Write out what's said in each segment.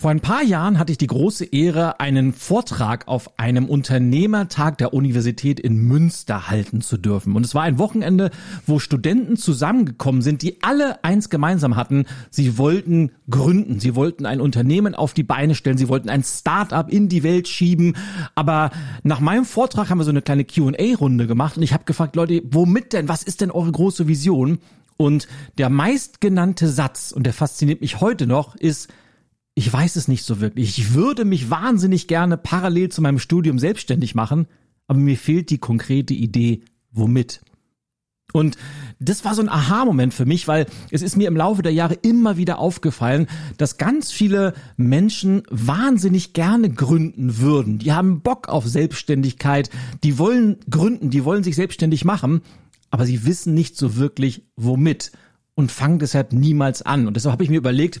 Vor ein paar Jahren hatte ich die große Ehre, einen Vortrag auf einem Unternehmertag der Universität in Münster halten zu dürfen. Und es war ein Wochenende, wo Studenten zusammengekommen sind, die alle eins gemeinsam hatten. Sie wollten gründen. Sie wollten ein Unternehmen auf die Beine stellen. Sie wollten ein Start-up in die Welt schieben. Aber nach meinem Vortrag haben wir so eine kleine Q&A-Runde gemacht und ich habe gefragt, Leute, womit denn? Was ist denn eure große Vision? Und der meistgenannte Satz, und der fasziniert mich heute noch, ist, ich weiß es nicht so wirklich. Ich würde mich wahnsinnig gerne parallel zu meinem Studium selbstständig machen, aber mir fehlt die konkrete Idee, womit. Und das war so ein Aha-Moment für mich, weil es ist mir im Laufe der Jahre immer wieder aufgefallen, dass ganz viele Menschen wahnsinnig gerne gründen würden. Die haben Bock auf Selbstständigkeit, die wollen gründen, die wollen sich selbstständig machen, aber sie wissen nicht so wirklich womit und fangen deshalb niemals an. Und deshalb habe ich mir überlegt,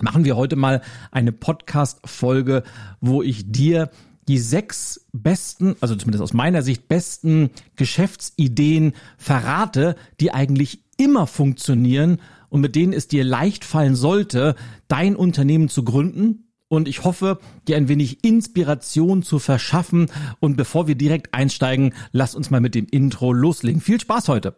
machen wir heute mal eine Podcast-Folge, wo ich dir die sechs besten, also zumindest aus meiner Sicht besten Geschäftsideen verrate, die eigentlich immer funktionieren und mit denen es dir leicht fallen sollte, dein Unternehmen zu gründen. Und ich hoffe, dir ein wenig Inspiration zu verschaffen. Und bevor wir direkt einsteigen, lass uns mal mit dem Intro loslegen. Viel Spaß heute!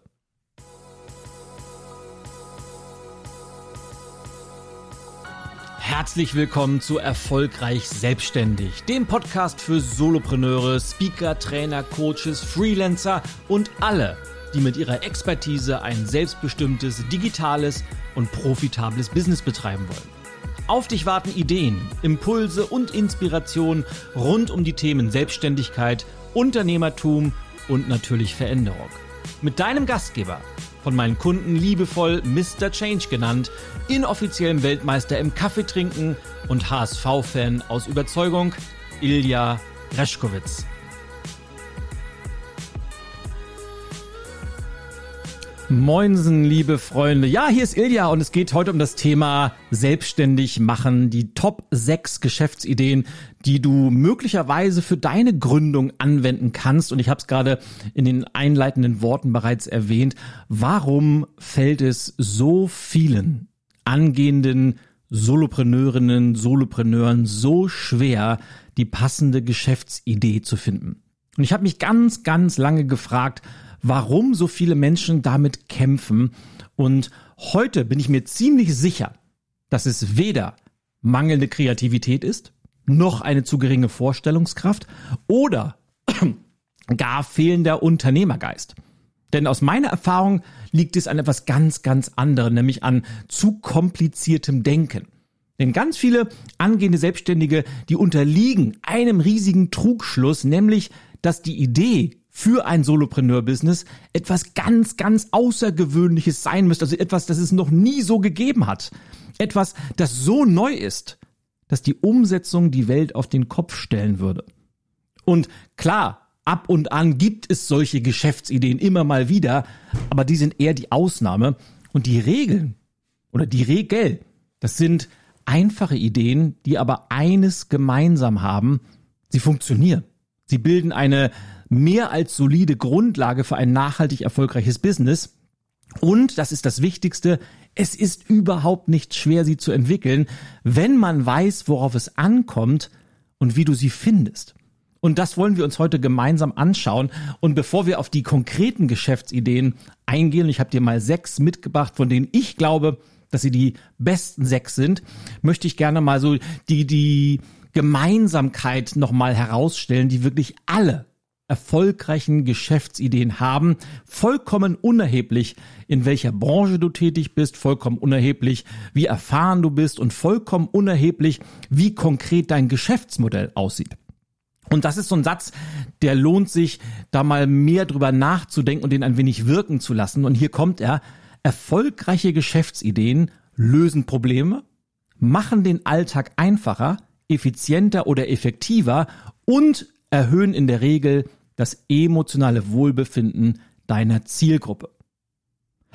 Herzlich willkommen zu Erfolgreich Selbstständig, dem Podcast für Solopreneure, Speaker, Trainer, Coaches, Freelancer und alle, die mit ihrer Expertise ein selbstbestimmtes, digitales und profitables Business betreiben wollen. Auf dich warten Ideen, Impulse und Inspiration rund um die Themen Selbstständigkeit, Unternehmertum und natürlich Veränderung. Mit deinem Gastgeber von meinen Kunden liebevoll Mr. Change genannt, inoffiziellem Weltmeister im Kaffeetrinken und HSV-Fan aus Überzeugung, Ilja Reschkowitz. Moinsen, liebe Freunde. Ja, hier ist Ilja und es geht heute um das Thema selbstständig machen, die Top 6 Geschäftsideen, die du möglicherweise für deine Gründung anwenden kannst. Und ich habe es gerade in den einleitenden Worten bereits erwähnt. Warum fällt es so vielen angehenden Solopreneurinnen, Solopreneuren so schwer, die passende Geschäftsidee zu finden? Und ich habe mich ganz, ganz lange gefragt, warum so viele Menschen damit kämpfen. Und heute bin ich mir ziemlich sicher, dass es weder mangelnde Kreativität ist, noch eine zu geringe Vorstellungskraft oder gar fehlender Unternehmergeist. Denn aus meiner Erfahrung liegt es an etwas ganz, ganz anderem, nämlich an zu kompliziertem Denken. Denn ganz viele angehende Selbstständige, die unterliegen einem riesigen Trugschluss, nämlich, dass die Idee für ein Solopreneur-Business etwas ganz, ganz Außergewöhnliches sein müsste. Also etwas, das es noch nie so gegeben hat. Etwas, das so neu ist, dass die Umsetzung die Welt auf den Kopf stellen würde. Und klar, ab und an gibt es solche Geschäftsideen immer mal wieder, aber die sind eher die Ausnahme. Und die Regeln oder die Regel, das sind einfache Ideen, die aber eines gemeinsam haben, sie funktionieren. Sie bilden eine mehr als solide Grundlage für ein nachhaltig erfolgreiches Business. Und, das ist das Wichtigste, es ist überhaupt nicht schwer, sie zu entwickeln, wenn man weiß, worauf es ankommt und wie du sie findest. Und das wollen wir uns heute gemeinsam anschauen. Und bevor wir auf die konkreten Geschäftsideen eingehen, ich habe dir mal sechs mitgebracht, von denen ich glaube, dass sie die besten sechs sind, möchte ich gerne mal so die, die Gemeinsamkeit nochmal herausstellen, die wirklich alle erfolgreichen Geschäftsideen haben, vollkommen unerheblich, in welcher Branche du tätig bist, vollkommen unerheblich, wie erfahren du bist und vollkommen unerheblich, wie konkret dein Geschäftsmodell aussieht. Und das ist so ein Satz, der lohnt sich, da mal mehr drüber nachzudenken und den ein wenig wirken zu lassen. Und hier kommt er. Erfolgreiche Geschäftsideen lösen Probleme, machen den Alltag einfacher, effizienter oder effektiver und erhöhen in der Regel das emotionale Wohlbefinden deiner Zielgruppe.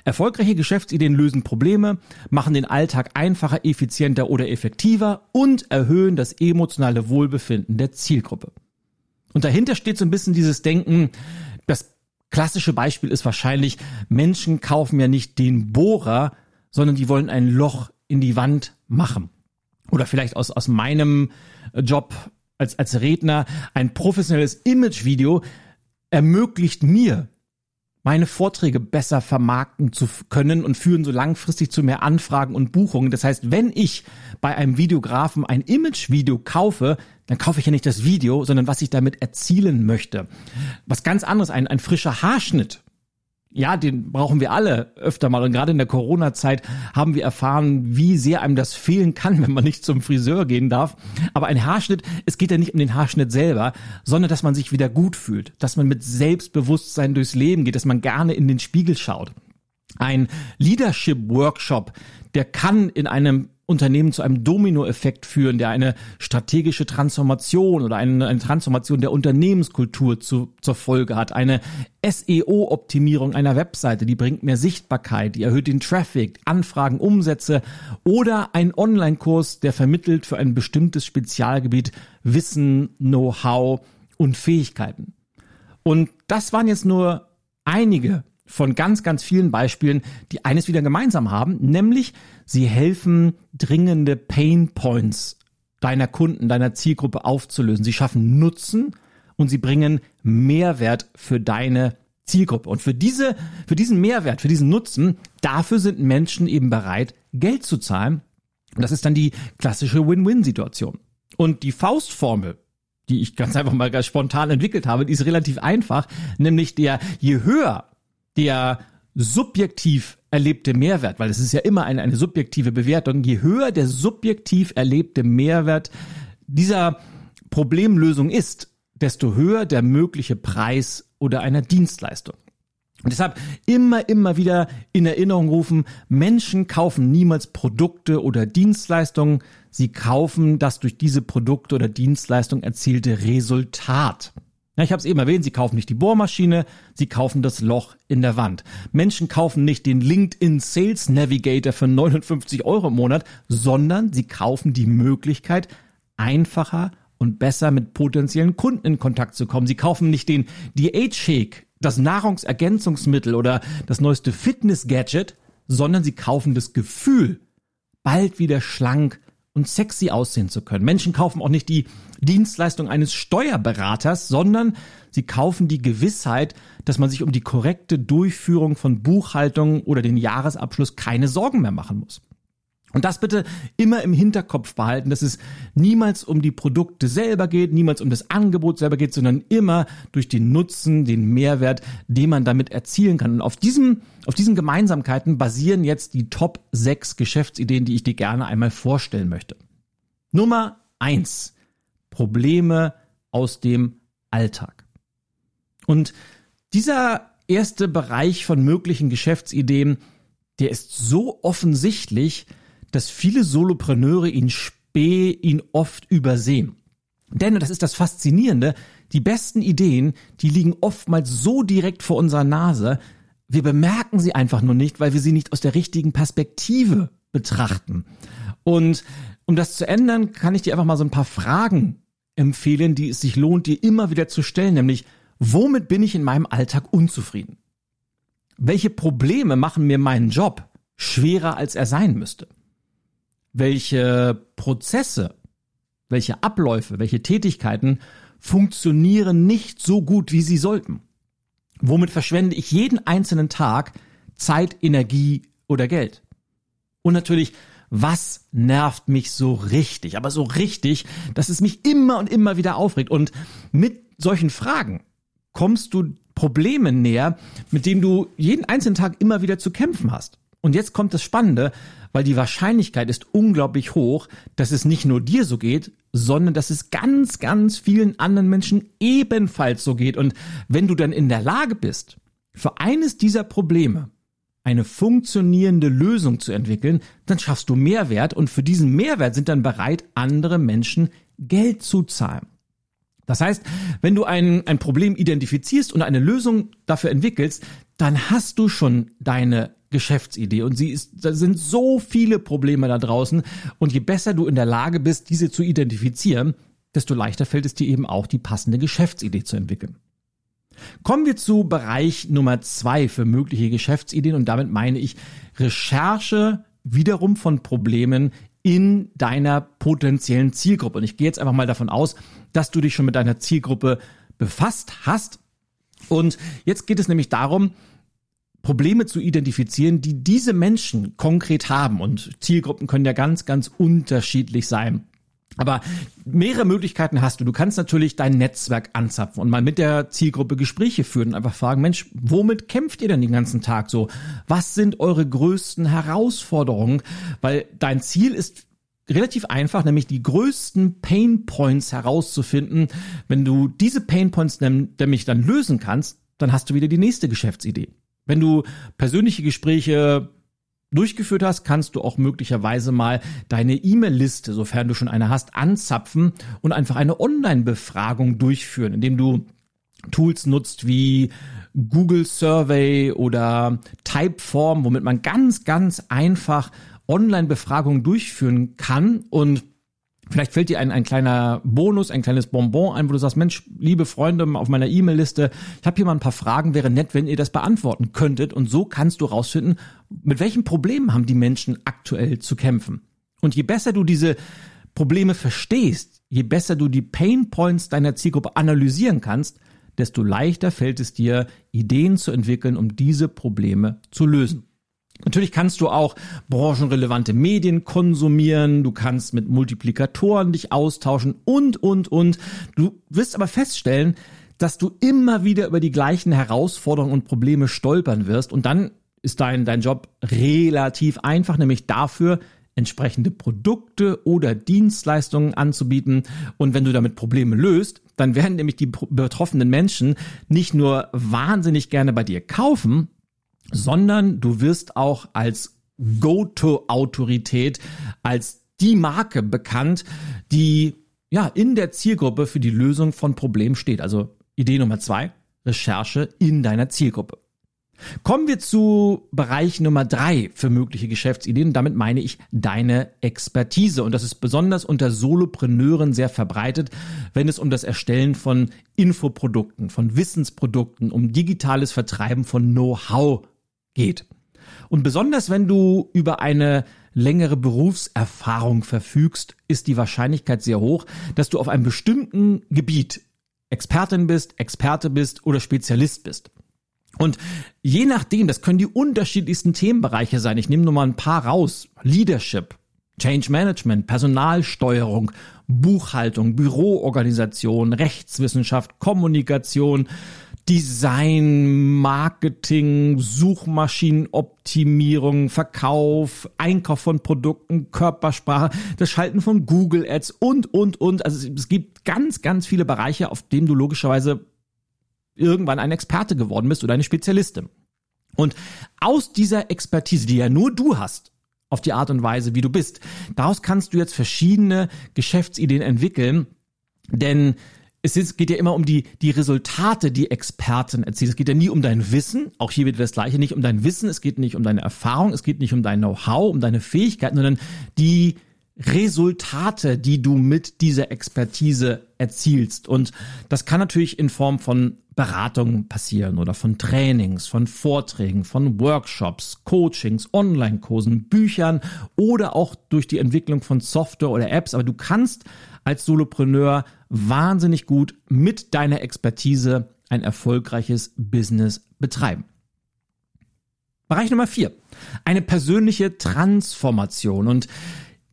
Erfolgreiche Geschäftsideen lösen Probleme, machen den Alltag einfacher, effizienter oder effektiver und erhöhen das emotionale Wohlbefinden der Zielgruppe. Und dahinter steht so ein bisschen dieses Denken, das klassische Beispiel ist wahrscheinlich, Menschen kaufen ja nicht den Bohrer, sondern die wollen ein Loch in die Wand machen. oder vielleicht aus, aus meinem Job als, als Redner, ein professionelles Imagevideo ermöglicht mir, meine Vorträge besser vermarkten zu können und führen so langfristig zu mehr Anfragen und Buchungen. Das heißt, wenn ich bei einem Videografen ein Imagevideo kaufe, dann kaufe ich ja nicht das Video, sondern was ich damit erzielen möchte. Was ganz anderes, ein, ein frischer Haarschnitt ja, den brauchen wir alle öfter mal. Und gerade in der Corona-Zeit haben wir erfahren, wie sehr einem das fehlen kann, wenn man nicht zum Friseur gehen darf. Aber ein Haarschnitt, es geht ja nicht um den Haarschnitt selber, sondern dass man sich wieder gut fühlt, dass man mit Selbstbewusstsein durchs Leben geht, dass man gerne in den Spiegel schaut. Ein Leadership-Workshop, der kann in einem Unternehmen zu einem Dominoeffekt führen, der eine strategische Transformation oder eine, eine Transformation der Unternehmenskultur zu, zur Folge hat. Eine SEO-Optimierung einer Webseite, die bringt mehr Sichtbarkeit, die erhöht den Traffic, Anfragen, Umsätze oder ein Online-Kurs, der vermittelt für ein bestimmtes Spezialgebiet Wissen, Know-how und Fähigkeiten. Und das waren jetzt nur einige von ganz, ganz vielen Beispielen, die eines wieder gemeinsam haben, nämlich sie helfen, dringende Pain Points deiner Kunden, deiner Zielgruppe aufzulösen. Sie schaffen Nutzen und sie bringen Mehrwert für deine Zielgruppe. Und für diese, für diesen Mehrwert, für diesen Nutzen, dafür sind Menschen eben bereit, Geld zu zahlen. Und das ist dann die klassische Win-Win-Situation. Und die Faustformel, die ich ganz einfach mal ganz spontan entwickelt habe, die ist relativ einfach, nämlich der, je höher der subjektiv erlebte Mehrwert, weil es ist ja immer eine, eine subjektive Bewertung, je höher der subjektiv erlebte Mehrwert dieser Problemlösung ist, desto höher der mögliche Preis oder einer Dienstleistung. Und deshalb immer, immer wieder in Erinnerung rufen, Menschen kaufen niemals Produkte oder Dienstleistungen, sie kaufen das durch diese Produkte oder Dienstleistungen erzielte Resultat. Ja, ich habe es eben erwähnt, sie kaufen nicht die Bohrmaschine, sie kaufen das Loch in der Wand. Menschen kaufen nicht den LinkedIn Sales Navigator für 59 Euro im Monat, sondern sie kaufen die Möglichkeit, einfacher und besser mit potenziellen Kunden in Kontakt zu kommen. Sie kaufen nicht den Diät-Shake, das Nahrungsergänzungsmittel oder das neueste Fitness-Gadget, sondern sie kaufen das Gefühl, bald wieder schlank und sexy aussehen zu können. Menschen kaufen auch nicht die Dienstleistung eines Steuerberaters, sondern sie kaufen die Gewissheit, dass man sich um die korrekte Durchführung von Buchhaltung oder den Jahresabschluss keine Sorgen mehr machen muss. Und das bitte immer im Hinterkopf behalten, dass es niemals um die Produkte selber geht, niemals um das Angebot selber geht, sondern immer durch den Nutzen, den Mehrwert, den man damit erzielen kann. Und auf diesem, auf diesen Gemeinsamkeiten basieren jetzt die Top 6 Geschäftsideen, die ich dir gerne einmal vorstellen möchte. Nummer eins: Probleme aus dem Alltag. Und dieser erste Bereich von möglichen Geschäftsideen, der ist so offensichtlich, dass viele Solopreneure ihn spä, ihn oft übersehen. Denn, und das ist das Faszinierende, die besten Ideen, die liegen oftmals so direkt vor unserer Nase, wir bemerken sie einfach nur nicht, weil wir sie nicht aus der richtigen Perspektive betrachten. Und um das zu ändern, kann ich dir einfach mal so ein paar Fragen empfehlen, die es sich lohnt, dir immer wieder zu stellen, nämlich, womit bin ich in meinem Alltag unzufrieden? Welche Probleme machen mir meinen Job schwerer, als er sein müsste? Welche Prozesse, welche Abläufe, welche Tätigkeiten funktionieren nicht so gut, wie sie sollten. Womit verschwende ich jeden einzelnen Tag Zeit, Energie oder Geld? Und natürlich, was nervt mich so richtig, aber so richtig, dass es mich immer und immer wieder aufregt. Und mit solchen Fragen kommst du Problemen näher, mit denen du jeden einzelnen Tag immer wieder zu kämpfen hast. Und jetzt kommt das Spannende, weil die Wahrscheinlichkeit ist unglaublich hoch, dass es nicht nur dir so geht, sondern dass es ganz, ganz vielen anderen Menschen ebenfalls so geht. Und wenn du dann in der Lage bist, für eines dieser Probleme eine funktionierende Lösung zu entwickeln, dann schaffst du Mehrwert und für diesen Mehrwert sind dann bereit, andere Menschen Geld zu zahlen. Das heißt, wenn du ein, ein Problem identifizierst und eine Lösung dafür entwickelst, dann hast du schon deine Geschäftsidee und sie ist, da sind so viele Probleme da draußen und je besser du in der Lage bist, diese zu identifizieren, desto leichter fällt es dir eben auch, die passende Geschäftsidee zu entwickeln. Kommen wir zu Bereich Nummer zwei für mögliche Geschäftsideen und damit meine ich Recherche wiederum von Problemen in deiner potenziellen Zielgruppe. Und ich gehe jetzt einfach mal davon aus, dass du dich schon mit deiner Zielgruppe befasst hast. Und jetzt geht es nämlich darum, Probleme zu identifizieren, die diese Menschen konkret haben. Und Zielgruppen können ja ganz, ganz unterschiedlich sein. Aber mehrere Möglichkeiten hast du. Du kannst natürlich dein Netzwerk anzapfen und mal mit der Zielgruppe Gespräche führen und einfach fragen, Mensch, womit kämpft ihr denn den ganzen Tag so? Was sind eure größten Herausforderungen? Weil dein Ziel ist relativ einfach, nämlich die größten Pain Points herauszufinden. Wenn du diese Pain Points nämlich dann lösen kannst, dann hast du wieder die nächste Geschäftsidee. Wenn du persönliche Gespräche durchgeführt hast, kannst du auch möglicherweise mal deine E-Mail-Liste, sofern du schon eine hast, anzapfen und einfach eine Online-Befragung durchführen, indem du Tools nutzt wie Google Survey oder Typeform, womit man ganz, ganz einfach Online-Befragungen durchführen kann und Vielleicht fällt dir ein, ein kleiner Bonus, ein kleines Bonbon ein, wo du sagst, Mensch, liebe Freunde auf meiner E-Mail-Liste, ich habe hier mal ein paar Fragen, wäre nett, wenn ihr das beantworten könntet. Und so kannst du rausfinden, mit welchen Problemen haben die Menschen aktuell zu kämpfen. Und je besser du diese Probleme verstehst, je besser du die Pain Points deiner Zielgruppe analysieren kannst, desto leichter fällt es dir, Ideen zu entwickeln, um diese Probleme zu lösen. Natürlich kannst du auch branchenrelevante Medien konsumieren, du kannst mit Multiplikatoren dich austauschen und, und, und. Du wirst aber feststellen, dass du immer wieder über die gleichen Herausforderungen und Probleme stolpern wirst und dann ist dein, dein Job relativ einfach, nämlich dafür, entsprechende Produkte oder Dienstleistungen anzubieten. Und wenn du damit Probleme löst, dann werden nämlich die betroffenen Menschen nicht nur wahnsinnig gerne bei dir kaufen, sondern du wirst auch als Go-to-Autorität, als die Marke bekannt, die ja in der Zielgruppe für die Lösung von Problemen steht. Also Idee Nummer zwei, Recherche in deiner Zielgruppe. Kommen wir zu Bereich Nummer drei für mögliche Geschäftsideen. Damit meine ich deine Expertise. Und das ist besonders unter Solopreneuren sehr verbreitet, wenn es um das Erstellen von Infoprodukten, von Wissensprodukten, um digitales Vertreiben von Know-how geht. Und besonders wenn du über eine längere Berufserfahrung verfügst, ist die Wahrscheinlichkeit sehr hoch, dass du auf einem bestimmten Gebiet Expertin bist, Experte bist oder Spezialist bist. Und je nachdem, das können die unterschiedlichsten Themenbereiche sein. Ich nehme nur mal ein paar raus. Leadership, Change Management, Personalsteuerung, Buchhaltung, Büroorganisation, Rechtswissenschaft, Kommunikation, Design, Marketing, Suchmaschinenoptimierung, Verkauf, Einkauf von Produkten, Körpersprache, das Schalten von Google Ads und, und, und. Also es gibt ganz, ganz viele Bereiche, auf denen du logischerweise irgendwann ein Experte geworden bist oder eine Spezialistin. Und aus dieser Expertise, die ja nur du hast, auf die Art und Weise, wie du bist, daraus kannst du jetzt verschiedene Geschäftsideen entwickeln, denn es ist, geht ja immer um die, die Resultate, die Experten erzielen. Es geht ja nie um dein Wissen, auch hier wird das Gleiche, nicht um dein Wissen, es geht nicht um deine Erfahrung, es geht nicht um dein Know-how, um deine Fähigkeiten, sondern die Resultate, die du mit dieser Expertise erzielst. Und das kann natürlich in Form von Beratungen passieren oder von Trainings, von Vorträgen, von Workshops, Coachings, Online-Kursen, Büchern oder auch durch die Entwicklung von Software oder Apps. Aber du kannst als Solopreneur wahnsinnig gut mit deiner Expertise ein erfolgreiches Business betreiben. Bereich Nummer vier. Eine persönliche Transformation. Und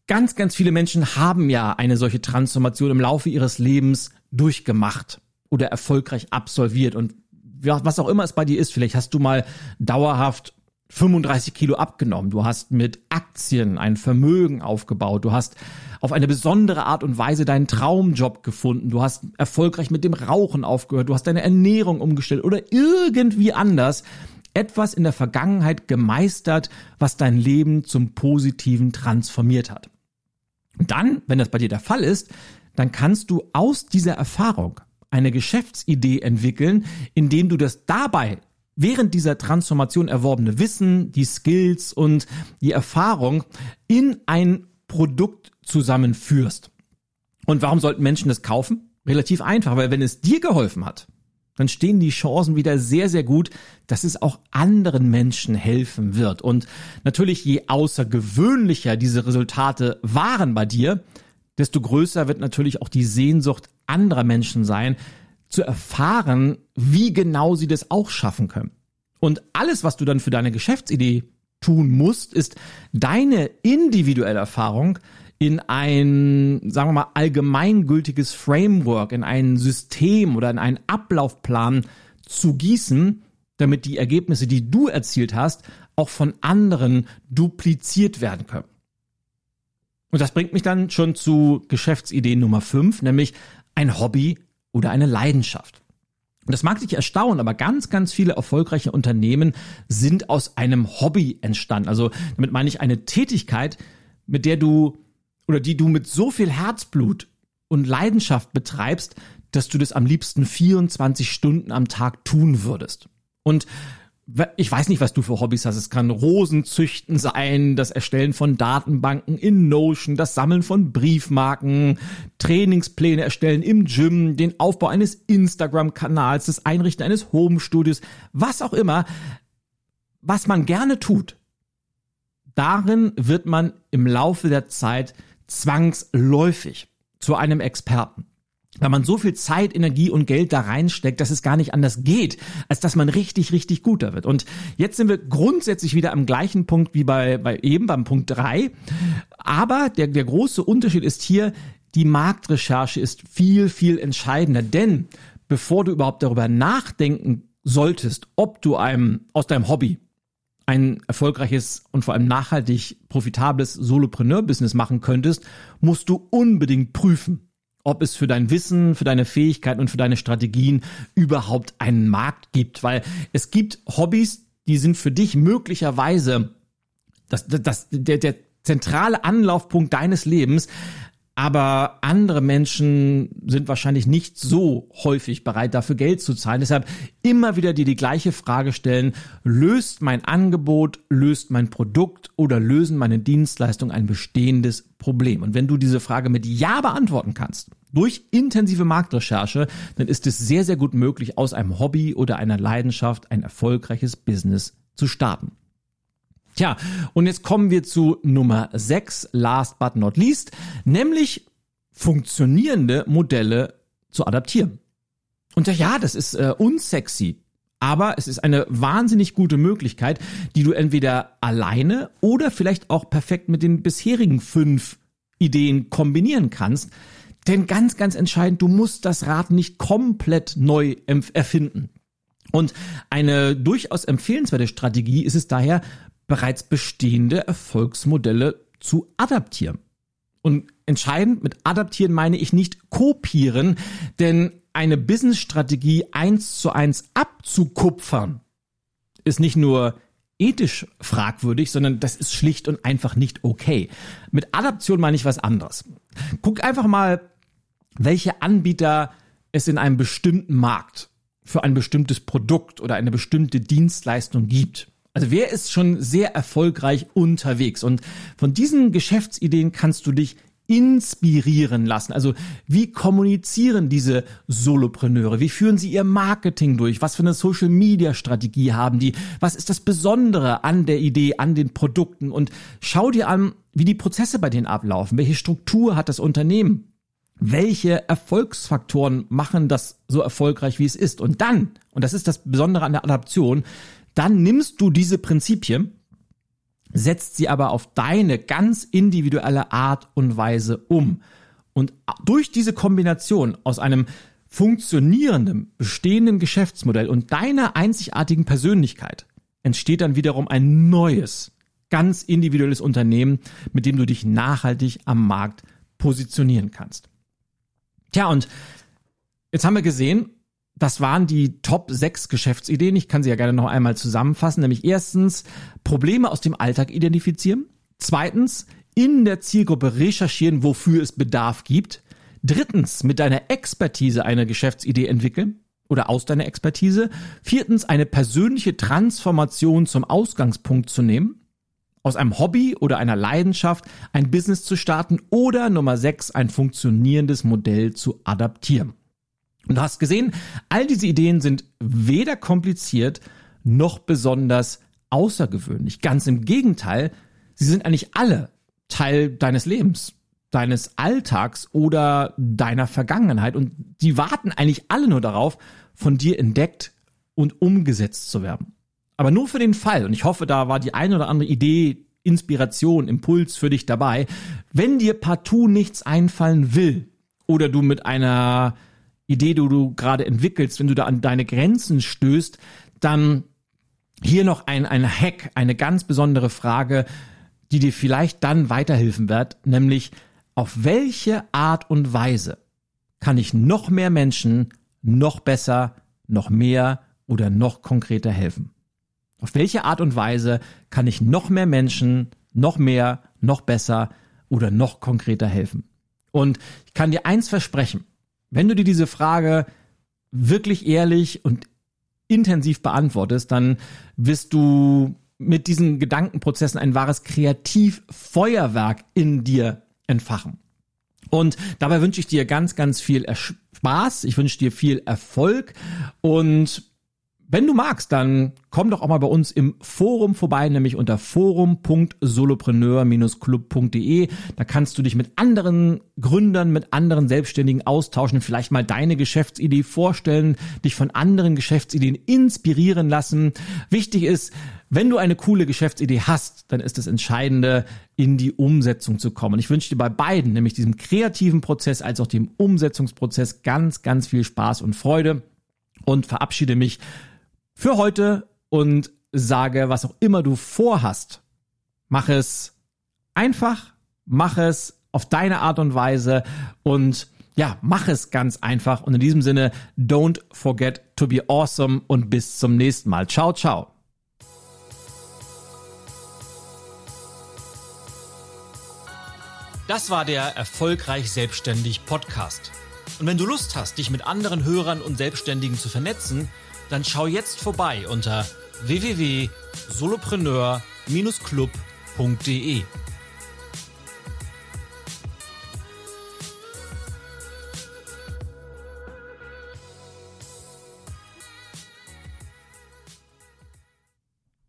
ganz, ganz viele Menschen haben ja eine solche Transformation im Laufe ihres Lebens durchgemacht oder erfolgreich absolviert. Und was auch immer es bei dir ist, vielleicht hast du mal dauerhaft 35 Kilo abgenommen, du hast mit Aktien ein Vermögen aufgebaut, du hast auf eine besondere Art und Weise deinen Traumjob gefunden, du hast erfolgreich mit dem Rauchen aufgehört, du hast deine Ernährung umgestellt oder irgendwie anders etwas in der Vergangenheit gemeistert, was dein Leben zum Positiven transformiert hat. Dann, wenn das bei dir der Fall ist, dann kannst du aus dieser Erfahrung eine Geschäftsidee entwickeln, indem du das dabei während dieser Transformation erworbene Wissen, die Skills und die Erfahrung in ein Produkt zusammenführst. Und warum sollten Menschen das kaufen? Relativ einfach, weil wenn es dir geholfen hat, dann stehen die Chancen wieder sehr, sehr gut, dass es auch anderen Menschen helfen wird. Und natürlich, je außergewöhnlicher diese Resultate waren bei dir, desto größer wird natürlich auch die Sehnsucht anderer Menschen sein, zu erfahren, wie genau sie das auch schaffen können. Und alles, was du dann für deine Geschäftsidee tun musst, ist deine individuelle Erfahrung in ein, sagen wir mal, allgemeingültiges Framework, in ein System oder in einen Ablaufplan zu gießen, damit die Ergebnisse, die du erzielt hast, auch von anderen dupliziert werden können. Und das bringt mich dann schon zu Geschäftsidee Nummer 5, nämlich ein Hobby oder eine Leidenschaft. Und das mag dich erstaunen, aber ganz, ganz viele erfolgreiche Unternehmen sind aus einem Hobby entstanden. Also damit meine ich eine Tätigkeit, mit der du oder die du mit so viel Herzblut und Leidenschaft betreibst, dass du das am liebsten 24 Stunden am Tag tun würdest. Und ich weiß nicht, was du für Hobbys hast. Es kann Rosenzüchten sein, das Erstellen von Datenbanken in Notion, das Sammeln von Briefmarken, Trainingspläne erstellen im Gym, den Aufbau eines Instagram-Kanals, das Einrichten eines Home-Studios, was auch immer. Was man gerne tut, darin wird man im Laufe der Zeit zwangsläufig zu einem Experten weil man so viel Zeit, Energie und Geld da reinsteckt, dass es gar nicht anders geht, als dass man richtig, richtig gut da wird. Und jetzt sind wir grundsätzlich wieder am gleichen Punkt wie bei, bei eben, beim Punkt drei. Aber der, der große Unterschied ist hier, die Marktrecherche ist viel, viel entscheidender. Denn bevor du überhaupt darüber nachdenken solltest, ob du einem aus deinem Hobby ein erfolgreiches und vor allem nachhaltig profitables Solopreneur-Business machen könntest, musst du unbedingt prüfen, ob es für dein Wissen, für deine Fähigkeiten und für deine Strategien überhaupt einen Markt gibt. Weil es gibt Hobbys, die sind für dich möglicherweise das, das, der, der zentrale Anlaufpunkt deines Lebens, aber andere Menschen sind wahrscheinlich nicht so häufig bereit, dafür Geld zu zahlen. Deshalb immer wieder dir die gleiche Frage stellen, löst mein Angebot, löst mein Produkt oder lösen meine Dienstleistungen ein bestehendes Problem? Und wenn du diese Frage mit Ja beantworten kannst, durch intensive Marktrecherche, dann ist es sehr, sehr gut möglich, aus einem Hobby oder einer Leidenschaft ein erfolgreiches Business zu starten. Tja, und jetzt kommen wir zu Nummer 6, last but not least, nämlich funktionierende Modelle zu adaptieren. Und ja, das ist äh, unsexy, aber es ist eine wahnsinnig gute Möglichkeit, die du entweder alleine oder vielleicht auch perfekt mit den bisherigen fünf Ideen kombinieren kannst. Denn ganz, ganz entscheidend, du musst das Rad nicht komplett neu erfinden. Und eine durchaus empfehlenswerte Strategie ist es daher, bereits bestehende Erfolgsmodelle zu adaptieren. Und entscheidend mit adaptieren meine ich nicht kopieren, denn eine Businessstrategie eins zu eins abzukupfern ist nicht nur ethisch fragwürdig, sondern das ist schlicht und einfach nicht okay. Mit Adaption meine ich was anderes. Guck einfach mal, welche Anbieter es in einem bestimmten Markt für ein bestimmtes Produkt oder eine bestimmte Dienstleistung gibt. Also wer ist schon sehr erfolgreich unterwegs? Und von diesen Geschäftsideen kannst du dich inspirieren lassen. Also wie kommunizieren diese Solopreneure? Wie führen sie ihr Marketing durch? Was für eine Social-Media-Strategie haben die? Was ist das Besondere an der Idee, an den Produkten? Und schau dir an, wie die Prozesse bei denen ablaufen. Welche Struktur hat das Unternehmen? Welche Erfolgsfaktoren machen das so erfolgreich, wie es ist? Und dann, und das ist das Besondere an der Adaption, dann nimmst du diese Prinzipien, setzt sie aber auf deine ganz individuelle Art und Weise um. Und durch diese Kombination aus einem funktionierenden, bestehenden Geschäftsmodell und deiner einzigartigen Persönlichkeit entsteht dann wiederum ein neues, ganz individuelles Unternehmen, mit dem du dich nachhaltig am Markt positionieren kannst. Tja, und jetzt haben wir gesehen, das waren die Top 6 Geschäftsideen. Ich kann sie ja gerne noch einmal zusammenfassen. Nämlich erstens, Probleme aus dem Alltag identifizieren. Zweitens, in der Zielgruppe recherchieren, wofür es Bedarf gibt. Drittens, mit deiner Expertise eine Geschäftsidee entwickeln oder aus deiner Expertise. Viertens, eine persönliche Transformation zum Ausgangspunkt zu nehmen. Aus einem Hobby oder einer Leidenschaft ein Business zu starten oder Nummer sechs, ein funktionierendes Modell zu adaptieren. Und du hast gesehen, all diese Ideen sind weder kompliziert noch besonders außergewöhnlich. Ganz im Gegenteil, sie sind eigentlich alle Teil deines Lebens, deines Alltags oder deiner Vergangenheit. Und die warten eigentlich alle nur darauf, von dir entdeckt und umgesetzt zu werden. Aber nur für den Fall, und ich hoffe, da war die eine oder andere Idee, Inspiration, Impuls für dich dabei, wenn dir partout nichts einfallen will oder du mit einer Idee, die du gerade entwickelst, wenn du da an deine Grenzen stößt, dann hier noch ein, ein Hack, eine ganz besondere Frage, die dir vielleicht dann weiterhelfen wird, nämlich auf welche Art und Weise kann ich noch mehr Menschen noch besser, noch mehr oder noch konkreter helfen? Auf welche Art und Weise kann ich noch mehr Menschen noch mehr, noch besser oder noch konkreter helfen? Und ich kann dir eins versprechen, wenn du dir diese Frage wirklich ehrlich und intensiv beantwortest, dann wirst du mit diesen Gedankenprozessen ein wahres Kreativfeuerwerk in dir entfachen. Und dabei wünsche ich dir ganz, ganz viel Spaß. Ich wünsche dir viel Erfolg und wenn du magst, dann komm doch auch mal bei uns im Forum vorbei, nämlich unter forum.solopreneur-club.de. Da kannst du dich mit anderen Gründern, mit anderen Selbstständigen austauschen, vielleicht mal deine Geschäftsidee vorstellen, dich von anderen Geschäftsideen inspirieren lassen. Wichtig ist, wenn du eine coole Geschäftsidee hast, dann ist das Entscheidende, in die Umsetzung zu kommen. Ich wünsche dir bei beiden, nämlich diesem kreativen Prozess als auch dem Umsetzungsprozess, ganz, ganz viel Spaß und Freude und verabschiede mich für heute und sage, was auch immer du vorhast, mach es einfach, mach es auf deine Art und Weise und ja, mach es ganz einfach. Und in diesem Sinne, don't forget to be awesome und bis zum nächsten Mal. Ciao, ciao. Das war der Erfolgreich Selbstständig Podcast. Und wenn du Lust hast, dich mit anderen Hörern und Selbstständigen zu vernetzen, dann schau jetzt vorbei unter www.solopreneur-club.de.